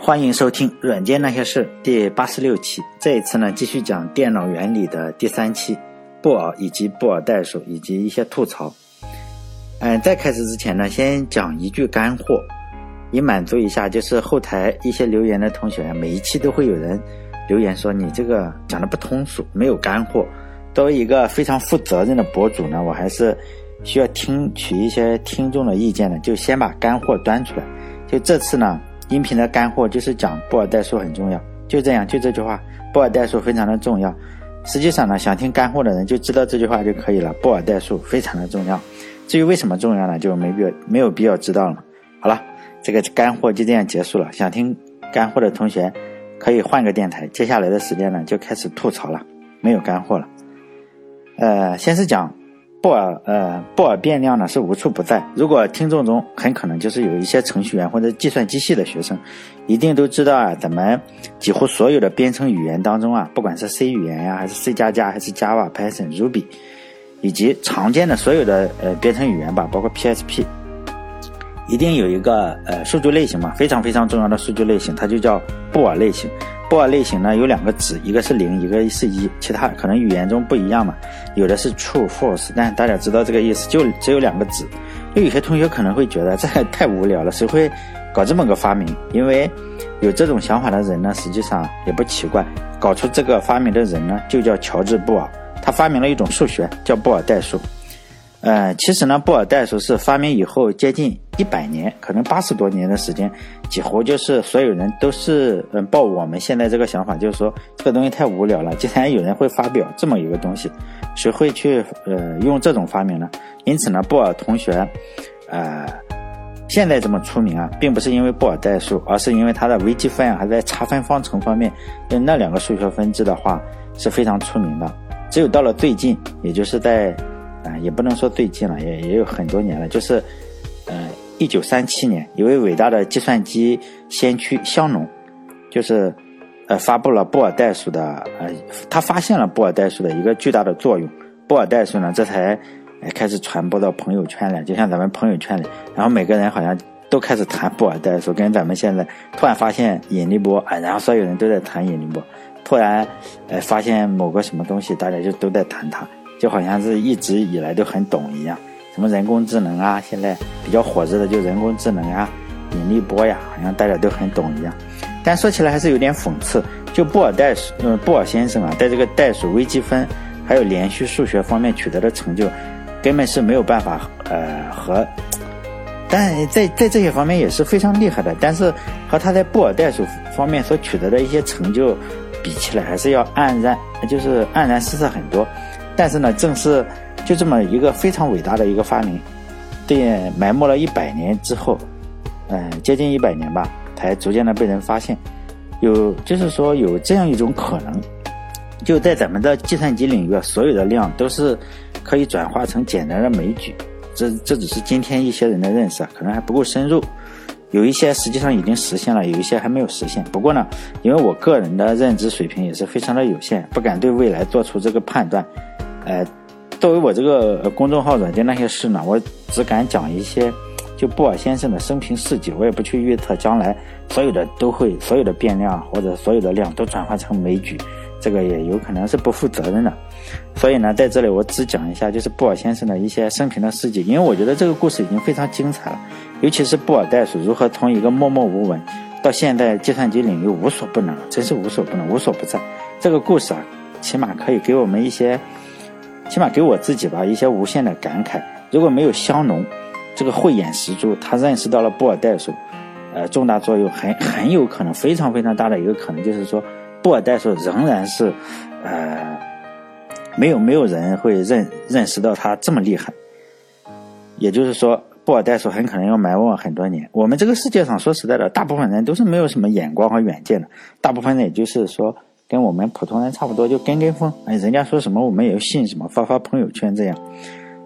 欢迎收听《软件那些事》第八十六期。这一次呢，继续讲电脑原理的第三期，布尔以及布尔代数以及一些吐槽。嗯，在开始之前呢，先讲一句干货，以满足一下就是后台一些留言的同学。每一期都会有人留言说你这个讲的不通俗，没有干货。作为一个非常负责任的博主呢，我还是需要听取一些听众的意见的，就先把干货端出来。就这次呢。音频的干货就是讲布尔代数很重要，就这样，就这句话，布尔代数非常的重要。实际上呢，想听干货的人就知道这句话就可以了。布尔代数非常的重要，至于为什么重要呢，就没必要没有必要知道了。好了，这个干货就这样结束了。想听干货的同学可以换个电台，接下来的时间呢就开始吐槽了，没有干货了。呃，先是讲。布尔呃，布尔变量呢是无处不在。如果听众中很可能就是有一些程序员或者计算机系的学生，一定都知道啊，咱们几乎所有的编程语言当中啊，不管是 C 语言呀，还是 C 加加，还是 Java、Python、Ruby，以及常见的所有的呃编程语言吧，包括 PHP，一定有一个呃数据类型嘛，非常非常重要的数据类型，它就叫布尔类型。布尔类型呢有两个值，一个是零，一个是一，其他可能语言中不一样嘛，有的是 true、false，但大家知道这个意思，就只有两个值。就有些同学可能会觉得这 太无聊了，谁会搞这么个发明？因为有这种想法的人呢，实际上也不奇怪，搞出这个发明的人呢就叫乔治布尔，他发明了一种数学叫布尔代数。呃，其实呢，布尔代数是发明以后接近一百年，可能八十多年的时间，几乎就是所有人都是嗯抱我们现在这个想法，就是说这个东西太无聊了，竟然有人会发表这么一个东西，谁会去呃用这种发明呢？因此呢，布尔同学，呃，现在这么出名啊，并不是因为布尔代数，而是因为他的微积分还在差分方程方面，就那两个数学分支的话是非常出名的。只有到了最近，也就是在。啊，也不能说最近了，也也有很多年了。就是，呃，一九三七年，一位伟大的计算机先驱香农，就是，呃，发布了布尔代数的，呃，他发现了布尔代数的一个巨大的作用。布尔代数呢，这才，呃开始传播到朋友圈里，就像咱们朋友圈里，然后每个人好像都开始谈布尔代数，跟咱们现在突然发现引力波，啊，然后所有人都在谈引力波，突然，呃，发现某个什么东西，大家就都在谈它。就好像是一直以来都很懂一样，什么人工智能啊，现在比较火热的就人工智能啊，引力波呀，好像大家都很懂一样。但说起来还是有点讽刺，就布尔代数，嗯，布尔先生啊，在这个代数、微积分还有连续数学方面取得的成就，根本是没有办法，呃，和，但在在这些方面也是非常厉害的，但是和他在布尔代数方面所取得的一些成就比起来，还是要黯然，就是黯然失色很多。但是呢，正是就这么一个非常伟大的一个发明，对埋没了一百年之后，嗯，接近一百年吧，才逐渐的被人发现。有就是说有这样一种可能，就在咱们的计算机领域，所有的量都是可以转化成简单的枚举。这这只是今天一些人的认识，可能还不够深入。有一些实际上已经实现了，有一些还没有实现。不过呢，因为我个人的认知水平也是非常的有限，不敢对未来做出这个判断。呃，作为我这个公众号软件那些事呢，我只敢讲一些就布尔先生的生平事迹，我也不去预测将来所有的都会所有的变量或者所有的量都转化成枚举，这个也有可能是不负责任的。所以呢，在这里我只讲一下就是布尔先生的一些生平的事迹，因为我觉得这个故事已经非常精彩了，尤其是布尔代数如何从一个默默无闻到现在计算机领域无所不能，真是无所不能、无所不在。这个故事啊，起码可以给我们一些。起码给我自己吧一些无限的感慨。如果没有香农这个慧眼识珠，他认识到了布尔代数，呃，重大作用，很很有可能非常非常大的一个可能就是说，布尔代数仍然是，呃，没有没有人会认认识到它这么厉害。也就是说，布尔代数很可能要埋没很多年。我们这个世界上说实在的，大部分人都是没有什么眼光和远见的，大部分人也就是说。跟我们普通人差不多，就跟跟风，哎，人家说什么我们也要信什么，发发朋友圈这样。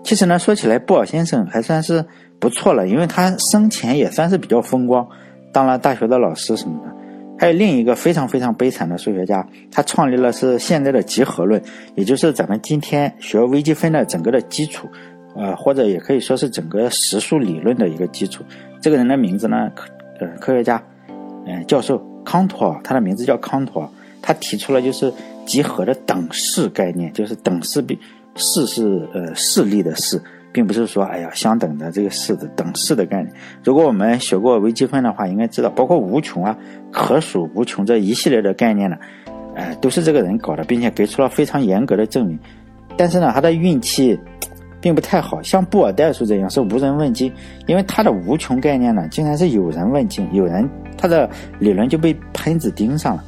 其实呢，说起来，布尔先生还算是不错了，因为他生前也算是比较风光，当了大学的老师什么的。还有另一个非常非常悲惨的数学家，他创立了是现在的集合论，也就是咱们今天学微积分的整个的基础，呃，或者也可以说是整个实数理论的一个基础。这个人的名字呢，科呃科学家，嗯，教授康托，他的名字叫康托，他提出了就是集合的等式概念，就是等式比式是呃势力的势，并不是说哎呀相等的这个式的等式的概念。如果我们学过微积分的话，应该知道，包括无穷啊、可数无穷这一系列的概念呢，呃，都是这个人搞的，并且给出了非常严格的证明。但是呢，他的运气。并不太好，像布尔代数这样是无人问津，因为他的无穷概念呢，竟然是有人问津，有人他的理论就被喷子盯上了。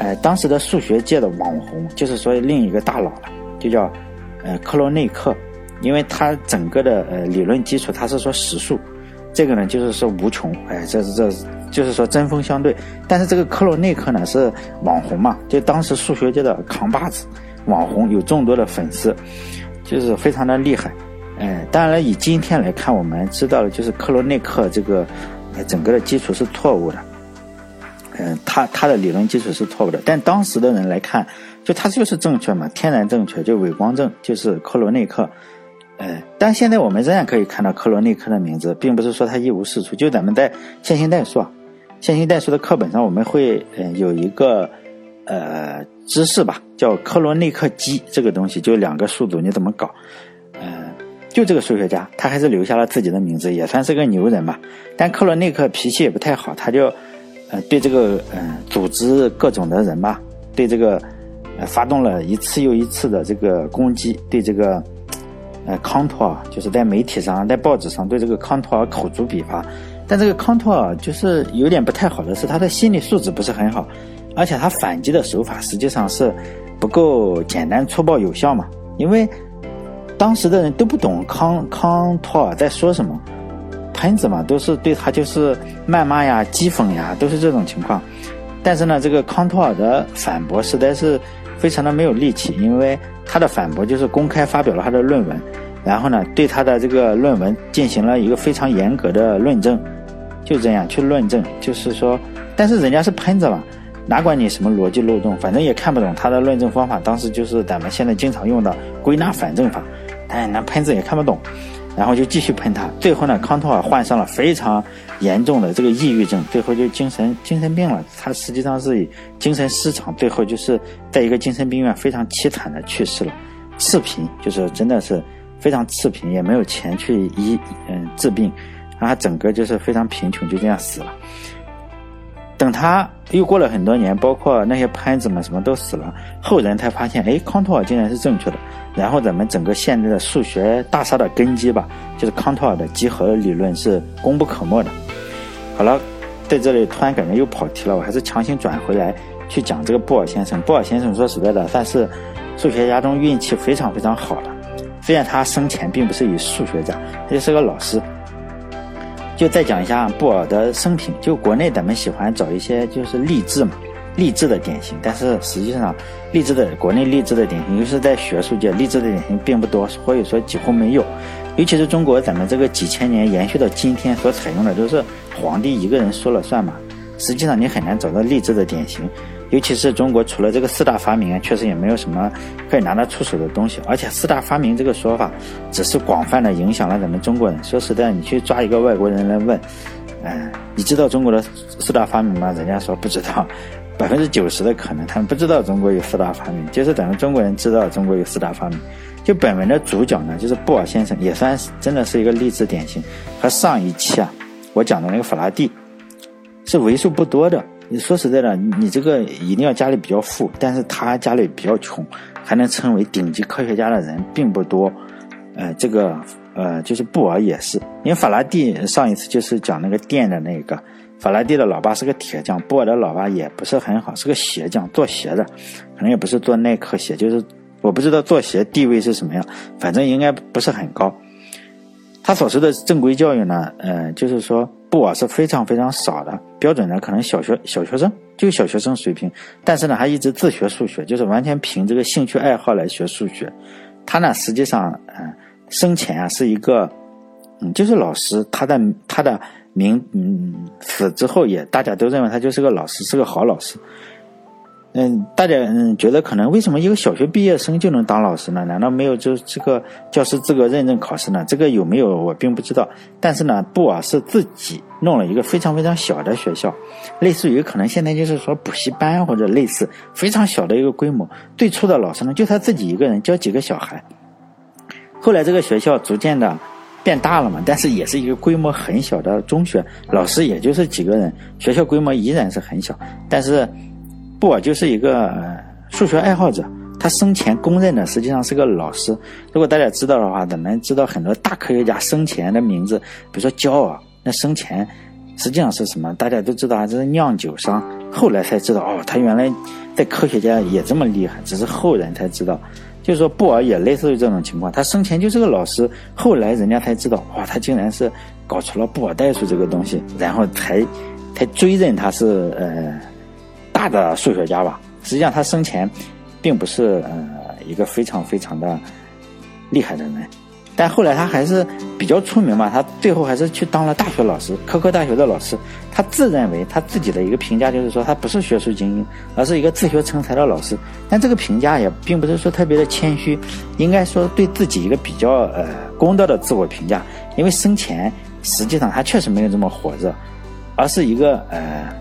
哎，当时的数学界的网红，就是说另一个大佬了，就叫呃克罗内克，因为他整个的呃理论基础他是说实数，这个呢就是说无穷，哎，这是这就是说针锋相对。但是这个克罗内克呢是网红嘛，就当时数学界的扛把子，网红有众多的粉丝。就是非常的厉害，哎，当然了，以今天来看，我们知道了，就是克罗内克这个呃，整个的基础是错误的，嗯，他他的理论基础是错误的，但当时的人来看，就他就是正确嘛，天然正确，就伪光正，就是克罗内克，哎，但现在我们仍然可以看到克罗内克的名字，并不是说他一无是处，就咱们在线性代数，线性代数的课本上，我们会嗯有一个。呃，知识吧，叫克罗内克基这个东西，就两个数组，你怎么搞？嗯，就这个数学家，他还是留下了自己的名字，也算是个牛人吧。但克罗内克脾气也不太好，他就呃对这个嗯组织各种的人吧，对这个呃发动了一次又一次的这个攻击，对这个呃康托尔，就是在媒体上、在报纸上对这个康托尔口诛笔伐。但这个康托尔就是有点不太好的是，他的心理素质不是很好。而且他反击的手法实际上是不够简单粗暴有效嘛？因为当时的人都不懂康康托尔在说什么，喷子嘛都是对他就是谩骂呀、讥讽呀，都是这种情况。但是呢，这个康托尔的反驳实在是非常的没有力气，因为他的反驳就是公开发表了他的论文，然后呢对他的这个论文进行了一个非常严格的论证，就这样去论证，就是说，但是人家是喷子嘛。哪管你什么逻辑漏洞，反正也看不懂他的论证方法。当时就是咱们现在经常用的归纳反证法，但那喷子也看不懂，然后就继续喷他。最后呢，康托尔患上了非常严重的这个抑郁症，最后就精神精神病了。他实际上是精神失常，最后就是在一个精神病院非常凄惨的去世了。赤贫就是真的是非常赤贫，也没有钱去医嗯治病，然后整个就是非常贫穷，就这样死了。等他又过了很多年，包括那些喷子们什么都死了，后人才发现，哎，康托尔竟然是正确的。然后咱们整个现在的数学大厦的根基吧，就是康托尔的集合理论是功不可没的。好了，在这里突然感觉又跑题了，我还是强行转回来去讲这个布尔先生。布尔先生说实在的，算是数学家中运气非常非常好的，虽然他生前并不是以数学家，他就是个老师。就再讲一下布尔的生平。就国内咱们喜欢找一些就是励志嘛，励志的典型。但是实际上，励志的国内励志的典型，尤其是在学术界，励志的典型并不多，或者说几乎没有。尤其是中国咱们这个几千年延续到今天所采用的都是皇帝一个人说了算嘛。实际上你很难找到励志的典型。尤其是中国，除了这个四大发明啊，确实也没有什么可以拿得出手的东西。而且四大发明这个说法，只是广泛的影响了咱们中国人。说实在，你去抓一个外国人来问，嗯，你知道中国的四大发明吗？人家说不知道，百分之九十的可能他们不知道中国有四大发明。就是咱们中国人知道中国有四大发明。就本文的主角呢，就是布尔先生，也算是真的是一个励志典型。和上一期啊，我讲的那个法拉第，是为数不多的。你说实在的，你这个一定要家里比较富，但是他家里比较穷，还能称为顶级科学家的人并不多。呃，这个呃，就是布尔也是，因为法拉第上一次就是讲那个电的那个，法拉第的老爸是个铁匠，布尔的老爸也不是很好，是个鞋匠，做鞋的，可能也不是做耐克鞋，就是我不知道做鞋地位是什么样，反正应该不是很高。他所说的正规教育呢，呃，就是说布尔是非常非常少的，标准的可能小学小学生就小学生水平，但是呢，还一直自学数学，就是完全凭这个兴趣爱好来学数学。他呢，实际上，嗯，生前啊是一个，嗯，就是老师。他的他的名，嗯，死之后也大家都认为他就是个老师，是个好老师。嗯，大家嗯觉得可能为什么一个小学毕业生就能当老师呢？难道没有就这个教师资格认证考试呢？这个有没有我并不知道。但是呢，布尔是自己弄了一个非常非常小的学校，类似于可能现在就是说补习班或者类似非常小的一个规模。最初的老师呢，就他自己一个人教几个小孩。后来这个学校逐渐的变大了嘛，但是也是一个规模很小的中学，老师也就是几个人，学校规模依然是很小，但是。布尔就是一个数学爱好者，他生前公认的实际上是个老师。如果大家知道的话，咱们知道很多大科学家生前的名字，比如说焦耳，那生前实际上是什么？大家都知道啊，这是酿酒商。后来才知道，哦，他原来在科学家也这么厉害，只是后人才知道。就是说，布尔也类似于这种情况，他生前就是个老师，后来人家才知道，哇，他竟然是搞出了布尔代数这个东西，然后才才追认他是呃。大的数学家吧，实际上他生前，并不是呃一个非常非常的厉害的人，但后来他还是比较出名嘛。他最后还是去当了大学老师，科科大学的老师。他自认为他自己的一个评价就是说，他不是学术精英，而是一个自学成才的老师。但这个评价也并不是说特别的谦虚，应该说对自己一个比较呃公道的自我评价。因为生前实际上他确实没有这么火热，而是一个呃。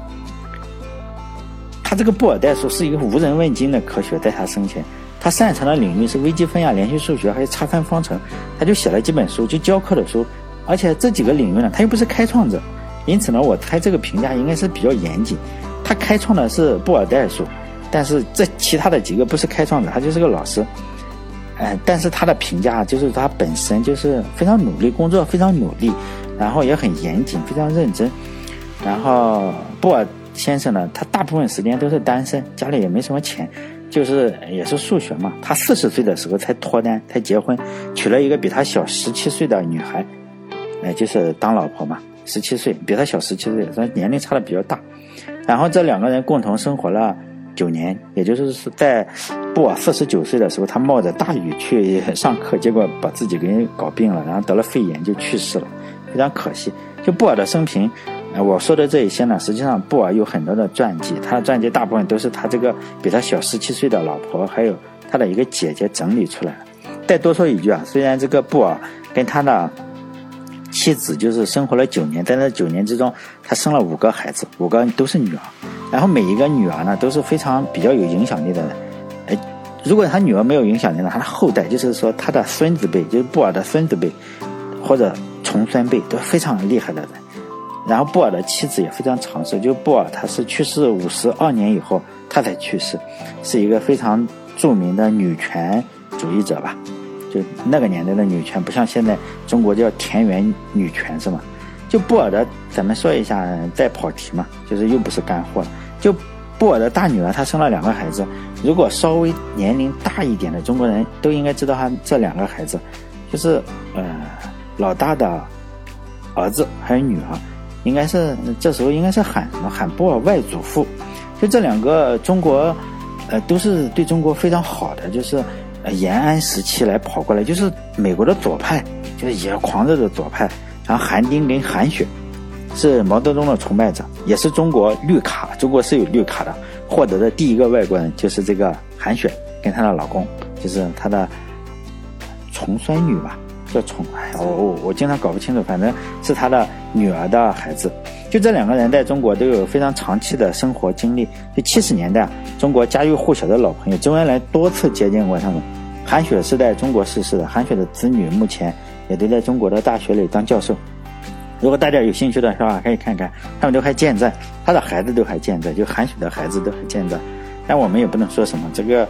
他这个布尔代数是一个无人问津的科学，在他生前，他擅长的领域是微积分呀、连续数学还有差分方程，他就写了几本书，就教课的书，而且这几个领域呢，他又不是开创者，因此呢，我猜这个评价应该是比较严谨。他开创的是布尔代数，但是这其他的几个不是开创者，他就是个老师，哎，但是他的评价就是他本身就是非常努力工作，非常努力，然后也很严谨，非常认真，然后布尔。先生呢，他大部分时间都是单身，家里也没什么钱，就是也是数学嘛。他四十岁的时候才脱单，才结婚，娶了一个比他小十七岁的女孩，哎，就是当老婆嘛。十七岁，比他小十七岁，所以年龄差的比较大。然后这两个人共同生活了九年，也就是是在布尔四十九岁的时候，他冒着大雨去上课，结果把自己给搞病了，然后得了肺炎就去世了，非常可惜。就布尔的生平。我说的这一些呢，实际上布尔有很多的传记，他的传记大部分都是他这个比他小十七岁的老婆，还有他的一个姐姐整理出来的。再多说一句啊，虽然这个布尔跟他的妻子就是生活了九年，在这九年之中，他生了五个孩子，五个都是女儿，然后每一个女儿呢都是非常比较有影响力的人。哎，如果他女儿没有影响力呢，他的后代就是说他的孙子辈，就是布尔的孙子辈或者重孙辈都非常厉害的人。然后布尔的妻子也非常长寿，就布尔他是去世五十二年以后他才去世，是一个非常著名的女权主义者吧。就那个年代的女权不像现在中国叫田园女权是吗？就布尔的，咱们说一下再跑题嘛，就是又不是干货了。就布尔的大女儿她生了两个孩子，如果稍微年龄大一点的中国人都应该知道她这两个孩子，就是呃老大的儿子还有女儿。应该是这时候应该是喊什么喊布尔外祖父，就这两个中国，呃，都是对中国非常好的，就是延安时期来跑过来，就是美国的左派，就是也狂热的左派。然后韩丁跟韩雪是毛泽东的崇拜者，也是中国绿卡，中国是有绿卡的，获得的第一个外国人就是这个韩雪跟她的老公，就是她的重孙女吧。叫宠，哎，我我我经常搞不清楚，反正是他的女儿的孩子。就这两个人在中国都有非常长期的生活经历。就七十年代，中国家喻户晓的老朋友，周恩来多次接见过他们。韩雪是在中国逝世的，韩雪的子女目前也都在中国的大学里当教授。如果大家有兴趣的话，可以看看，他们都还健在，他的孩子都还健在，就韩雪的孩子都还健在。但我们也不能说什么，这个。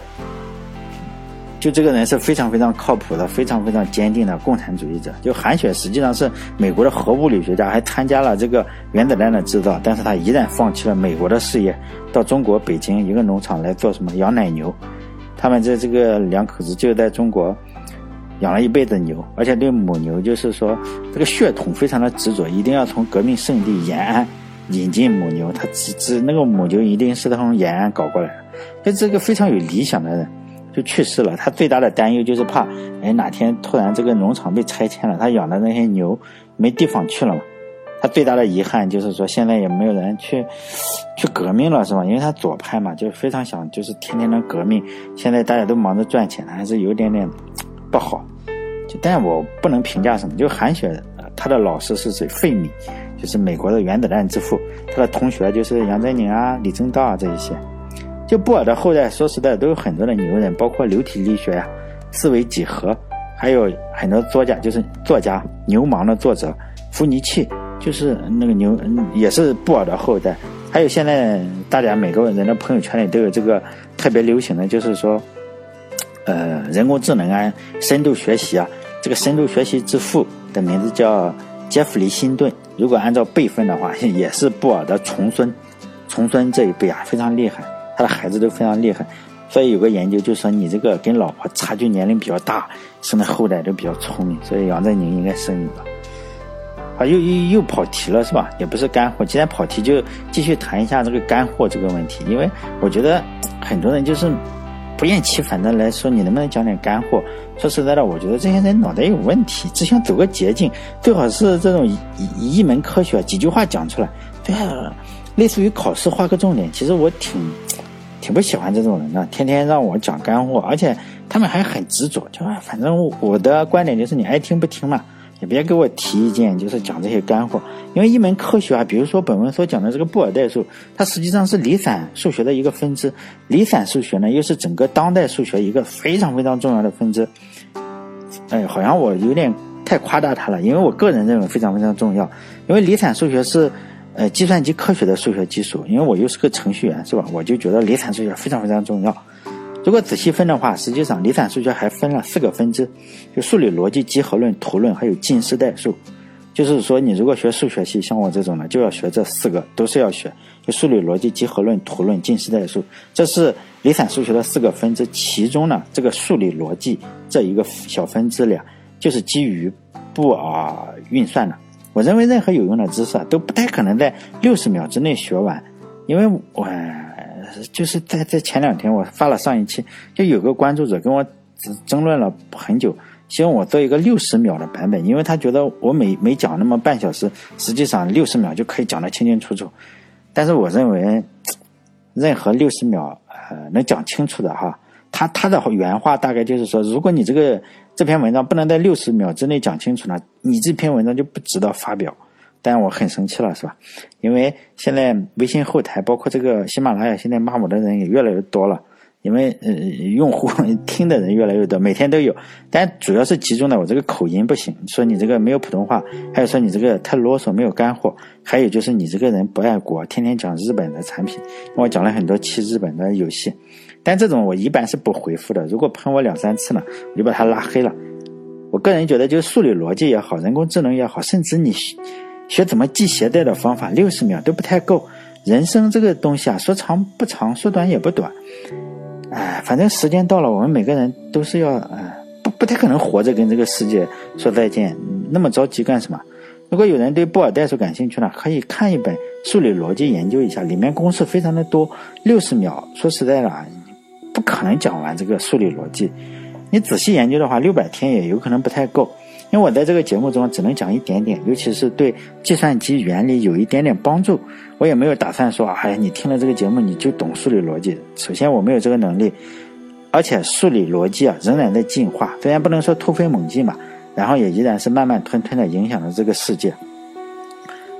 就这个人是非常非常靠谱的，非常非常坚定的共产主义者。就韩雪实际上是美国的核物理学家，还参加了这个原子弹的制造，但是他依然放弃了美国的事业，到中国北京一个农场来做什么养奶牛。他们这这个两口子就在中国养了一辈子牛，而且对母牛就是说这个血统非常的执着，一定要从革命圣地延安引进母牛，他只只那个母牛一定是从延安搞过来的，就这个非常有理想的人。去世了。他最大的担忧就是怕，哎，哪天突然这个农场被拆迁了，他养的那些牛没地方去了嘛。他最大的遗憾就是说，现在也没有人去去革命了，是吧？因为他左派嘛，就非常想就是天天能革命。现在大家都忙着赚钱，还是有点点不好。就但我不能评价什么。就韩雪，他的老师是谁？费米，就是美国的原子弹之父。他的同学就是杨振宁啊、李政道啊这一些。就布尔的后代，说实在都有很多的牛人，包括流体力学呀、四维几何，还有很多作家，就是作家牛虻的作者伏尼契。就是那个牛，也是布尔的后代。还有现在大家每个人的朋友圈里都有这个特别流行的，就是说，呃，人工智能啊，深度学习啊。这个深度学习之父的名字叫杰弗里·辛顿。如果按照辈分的话，也是布尔的重孙。重孙这一辈啊，非常厉害，他的孩子都非常厉害。所以有个研究就说，你这个跟老婆差距年龄比较大，生的后代都比较聪明。所以杨振宁应该生一个。啊，又又又跑题了是吧？也不是干货，既然跑题，就继续谈一下这个干货这个问题。因为我觉得很多人就是不厌其烦的来说，你能不能讲点干货？说实在的，我觉得这些人脑袋有问题，只想走个捷径，最好是这种一一门科学几句话讲出来，对啊，类似于考试画个重点。其实我挺挺不喜欢这种人的，天天让我讲干货，而且他们还很执着，就反正我的观点就是你爱听不听嘛。也别给我提意见，就是讲这些干货。因为一门科学啊，比如说本文所讲的这个布尔代数，它实际上是离散数学的一个分支。离散数学呢，又是整个当代数学一个非常非常重要的分支。哎，好像我有点太夸大它了，因为我个人认为非常非常重要。因为离散数学是呃计算机科学的数学基础。因为我又是个程序员，是吧？我就觉得离散数学非常非常重要。如果仔细分的话，实际上离散数学还分了四个分支，就数理逻辑、集合论、图论，还有近似代数。就是说，你如果学数学系，像我这种的，就要学这四个，都是要学。就数理逻辑、集合论、图论、近似代数，这是离散数学的四个分支。其中呢，这个数理逻辑这一个小分支里，就是基于布尔运算的。我认为任何有用的知识啊，都不太可能在六十秒之内学完，因为我。就是在在前两天，我发了上一期，就有个关注者跟我争论了很久，希望我做一个六十秒的版本，因为他觉得我每每讲那么半小时，实际上六十秒就可以讲得清清楚楚。但是我认为，任何六十秒呃能讲清楚的哈，他他的原话大概就是说，如果你这个这篇文章不能在六十秒之内讲清楚呢，你这篇文章就不值得发表。但我很生气了，是吧？因为现在微信后台，包括这个喜马拉雅，现在骂我的人也越来越多了。因为呃，用户 听的人越来越多，每天都有。但主要是集中的我这个口音不行，说你这个没有普通话，还有说你这个太啰嗦，没有干货，还有就是你这个人不爱国，天天讲日本的产品。我讲了很多期日本的游戏，但这种我一般是不回复的。如果喷我两三次呢，我就把他拉黑了。我个人觉得，就数理逻辑也好，人工智能也好，甚至你。学怎么系鞋带的方法，六十秒都不太够。人生这个东西啊，说长不长，说短也不短。哎，反正时间到了，我们每个人都是要，哎，不不太可能活着跟这个世界说再见。那么着急干什么？如果有人对布尔代数感兴趣呢，可以看一本数理逻辑研究一下，里面公式非常的多。六十秒，说实在的啊，不可能讲完这个数理逻辑。你仔细研究的话，六百天也有可能不太够。因为我在这个节目中只能讲一点点，尤其是对计算机原理有一点点帮助。我也没有打算说，哎呀，你听了这个节目你就懂数理逻辑。首先我没有这个能力，而且数理逻辑啊仍然在进化，虽然不能说突飞猛进吧，然后也依然是慢慢吞吞的影响着这个世界。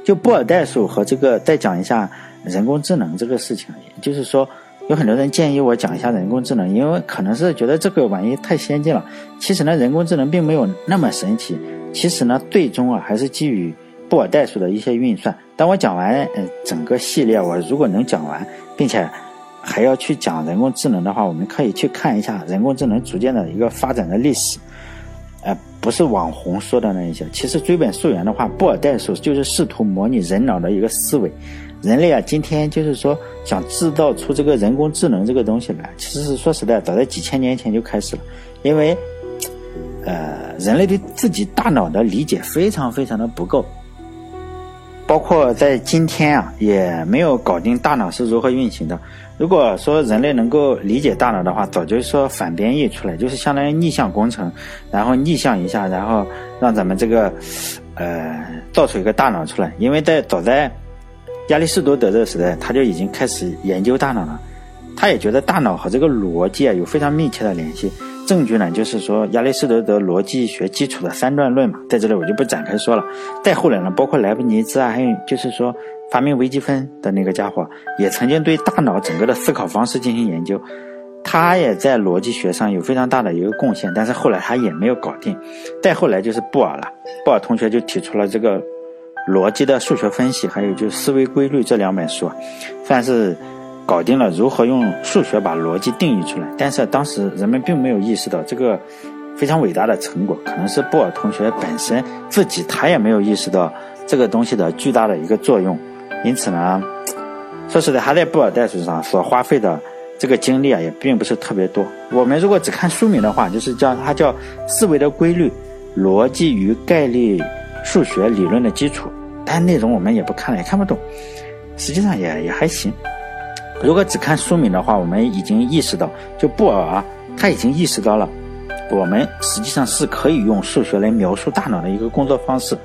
就布尔代数和这个再讲一下人工智能这个事情，就是说。有很多人建议我讲一下人工智能，因为可能是觉得这个玩意太先进了。其实呢，人工智能并没有那么神奇。其实呢，最终啊还是基于布尔代数的一些运算。当我讲完呃整个系列，我如果能讲完，并且还要去讲人工智能的话，我们可以去看一下人工智能逐渐的一个发展的历史。呃，不是网红说的那一些。其实追本溯源的话，布尔代数就是试图模拟人脑的一个思维。人类啊，今天就是说想制造出这个人工智能这个东西来，其实是说实在，早在几千年前就开始了。因为，呃，人类对自己大脑的理解非常非常的不够，包括在今天啊，也没有搞定大脑是如何运行的。如果说人类能够理解大脑的话，早就说反编译出来，就是相当于逆向工程，然后逆向一下，然后让咱们这个。呃造出一个大脑出来，因为在早在亚里士多德的时代，他就已经开始研究大脑了。他也觉得大脑和这个逻辑啊有非常密切的联系。证据呢，就是说亚里士多德逻辑学基础的三段论嘛，在这里我就不展开说了。再后来呢，包括莱布尼兹啊，还有就是说发明微积分的那个家伙，也曾经对大脑整个的思考方式进行研究。他也在逻辑学上有非常大的一个贡献，但是后来他也没有搞定。再后来就是布尔了，布尔同学就提出了这个逻辑的数学分析，还有就是思维规律这两本书，算是。搞定了如何用数学把逻辑定义出来，但是当时人们并没有意识到这个非常伟大的成果，可能是布尔同学本身自己他也没有意识到这个东西的巨大的一个作用，因此呢，说实在，他在布尔代数上所花费的这个精力啊，也并不是特别多。我们如果只看书名的话，就是叫它叫思维的规律、逻辑与概率数学理论的基础，但内容我们也不看了，也看不懂，实际上也也还行。如果只看书名的话，我们已经意识到，就布尔啊，他已经意识到了，我们实际上是可以用数学来描述大脑的一个工作方式。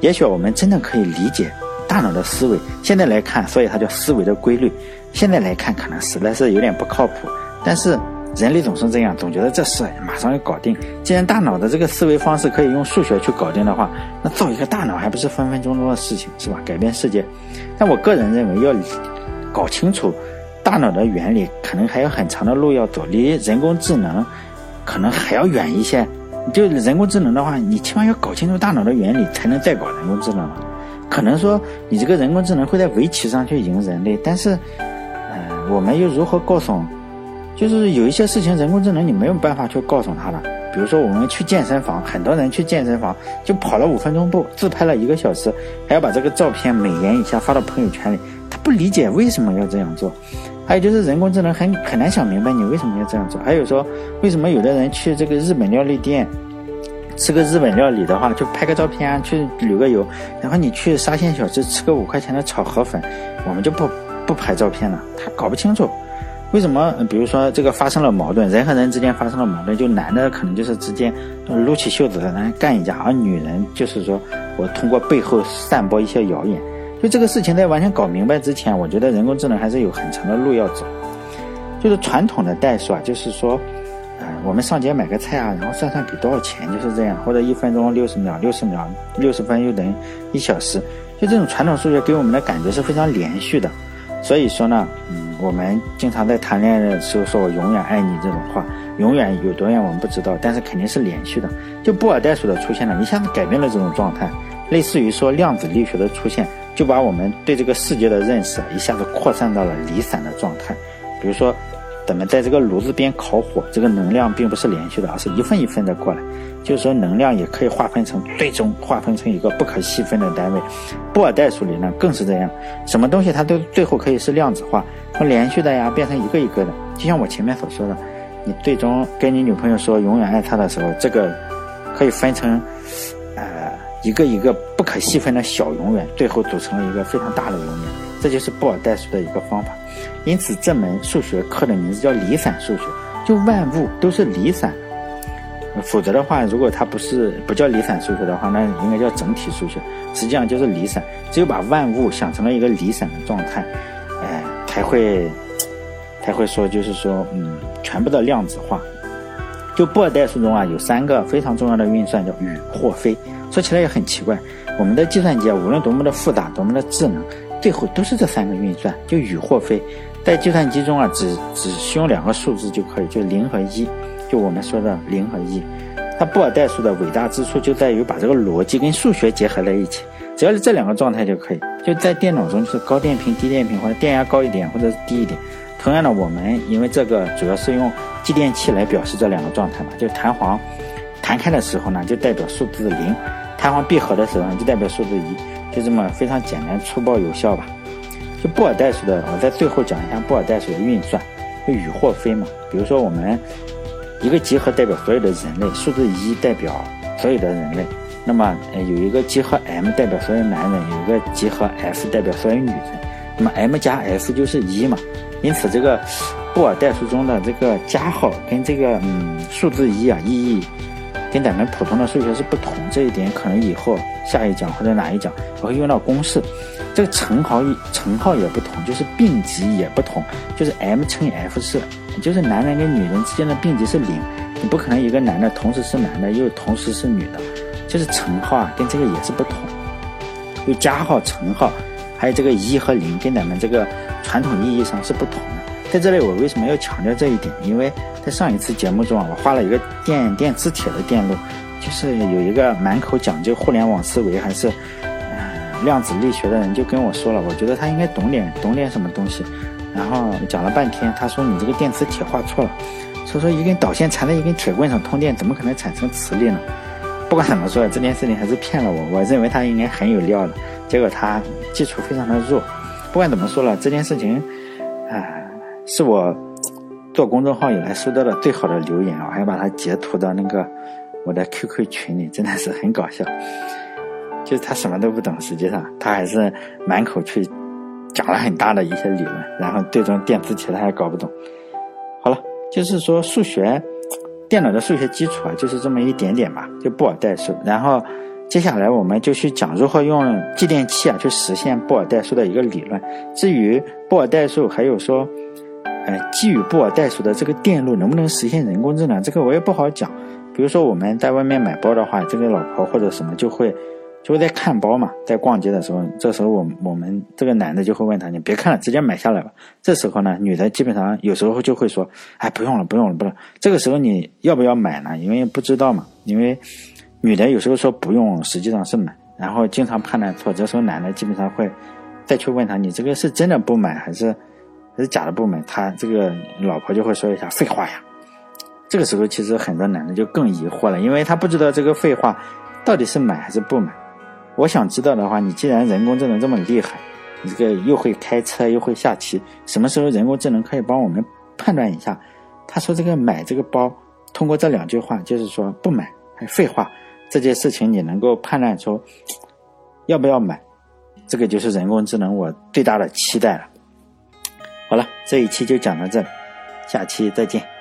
也许我们真的可以理解大脑的思维。现在来看，所以它叫思维的规律。现在来看，可能实在是有点不靠谱。但是人类总是这样，总觉得这事马上要搞定。既然大脑的这个思维方式可以用数学去搞定的话，那造一个大脑还不是分分钟钟的事情，是吧？改变世界。但我个人认为要。搞清楚大脑的原理，可能还有很长的路要走，离人工智能可能还要远一些。就人工智能的话，你起码要搞清楚大脑的原理，才能再搞人工智能。可能说你这个人工智能会在围棋上去赢人类，但是，呃，我们又如何告诉？就是有一些事情，人工智能你没有办法去告诉他的。比如说，我们去健身房，很多人去健身房就跑了五分钟步，自拍了一个小时，还要把这个照片美颜一下发到朋友圈里。他不理解为什么要这样做，还有就是人工智能很很难想明白你为什么要这样做。还有说，为什么有的人去这个日本料理店吃个日本料理的话，就拍个照片，去旅个游，然后你去沙县小吃吃个五块钱的炒河粉，我们就不不拍照片了。他搞不清楚为什么，比如说这个发生了矛盾，人和人之间发生了矛盾，就男的可能就是直接撸起袖子来干一架，而女人就是说我通过背后散播一些谣言。就这个事情在完全搞明白之前，我觉得人工智能还是有很长的路要走。就是传统的代数啊，就是说，呃，我们上街买个菜啊，然后算算给多少钱，就是这样，或者一分钟六十秒，六十秒六十分又等于一小时。就这种传统数学给我们的感觉是非常连续的。所以说呢，嗯，我们经常在谈恋爱的时候说“我永远爱你”这种话，永远有多远我们不知道，但是肯定是连续的。就布尔代数的出现呢，一下子改变了这种状态，类似于说量子力学的出现。就把我们对这个世界的认识一下子扩散到了离散的状态。比如说，咱们在这个炉子边烤火，这个能量并不是连续的，而是一份一份的过来。就是说，能量也可以划分成，最终划分成一个不可细分的单位。布尔代数里呢更是这样，什么东西它都最后可以是量子化，从连续的呀变成一个一个的。就像我前面所说的，你最终跟你女朋友说永远爱她的时候，这个可以分成呃。一个一个不可细分的小永远，最后组成了一个非常大的永远，这就是布尔代数的一个方法。因此，这门数学课的名字叫离散数学，就万物都是离散。否则的话，如果它不是不叫离散数学的话，那应该叫整体数学。实际上就是离散，只有把万物想成了一个离散的状态，哎，才会 才会说，就是说，嗯，全部的量子化。就布尔代数中啊，有三个非常重要的运算，叫与或非。说起来也很奇怪，我们的计算机啊，无论多么的复杂，多么的智能，最后都是这三个运算，就与或非。在计算机中啊，只只需用两个数字就可以，就零和一，就我们说的零和一。它布尔代数的伟大之处就在于把这个逻辑跟数学结合在一起，只要是这两个状态就可以。就在电脑中，就是高电平、低电平，或者电压高一点，或者是低一点。同样的，我们因为这个主要是用继电器来表示这两个状态嘛，就弹簧。弹开的时候呢，就代表数字零；弹簧闭合的时候呢，就代表数字一。就这么非常简单、粗暴、有效吧。就布尔代数的，我在最后讲一下布尔代数的运算，就与或非嘛。比如说，我们一个集合代表所有的人类，数字一代表所有的人类。那么，呃，有一个集合 M 代表所有男人，有一个集合 F 代表所有女人。那么 M 加 F 就是一嘛。因此，这个布尔代数中的这个加号跟这个嗯数字一啊意义。跟咱们普通的数学是不同。这一点可能以后下一讲或者哪一讲我会用到公式。这个乘号乘号也不同，就是并集也不同，就是 m 乘以 f 是，就是男人跟女人之间的并集是零，你不可能一个男的同时是男的又同时是女的，就是乘号啊跟这个也是不同。有加号、乘号，还有这个一和零，跟咱们这个传统意义上是不同的。在这里，我为什么要强调这一点？因为在上一次节目中啊，我画了一个电电磁铁的电路，就是有一个满口讲究互联网思维还是嗯量子力学的人就跟我说了，我觉得他应该懂点懂点什么东西。然后讲了半天，他说你这个电磁铁画错了，说说一根导线缠在一根铁棍上通电，怎么可能产生磁力呢？不管怎么说，这件事情还是骗了我。我认为他应该很有料的，结果他基础非常的弱。不管怎么说了，这件事情，啊，是我做公众号以来收到的最好的留言我还把它截图到那个我的 QQ 群里，真的是很搞笑。就他什么都不懂，实际上他还是满口去讲了很大的一些理论，然后最终电磁铁他还搞不懂。好了，就是说数学。电脑的数学基础啊，就是这么一点点吧，就布尔代数。然后接下来我们就去讲如何用继电器啊去实现布尔代数的一个理论。至于布尔代数，还有说，哎，基于布尔代数的这个电路能不能实现人工智能，这个我也不好讲。比如说我们在外面买包的话，这个老婆或者什么就会。就会在看包嘛，在逛街的时候，这时候我我们这个男的就会问他：“你别看了，直接买下来吧。”这时候呢，女的基本上有时候就会说：“哎，不用了，不用了，不了。”这个时候你要不要买呢？因为不知道嘛。因为女的有时候说不用，实际上是买，然后经常判断错。这时候男的基本上会再去问他：“你这个是真的不买，还是还是假的不买？”他这个老婆就会说一下：“废话呀。”这个时候其实很多男的就更疑惑了，因为他不知道这个废话到底是买还是不买。我想知道的话，你既然人工智能这么厉害，你这个又会开车又会下棋，什么时候人工智能可以帮我们判断一下？他说这个买这个包，通过这两句话就是说不买还废话，这件事情你能够判断出要不要买？这个就是人工智能我最大的期待了。好了，这一期就讲到这里，下期再见。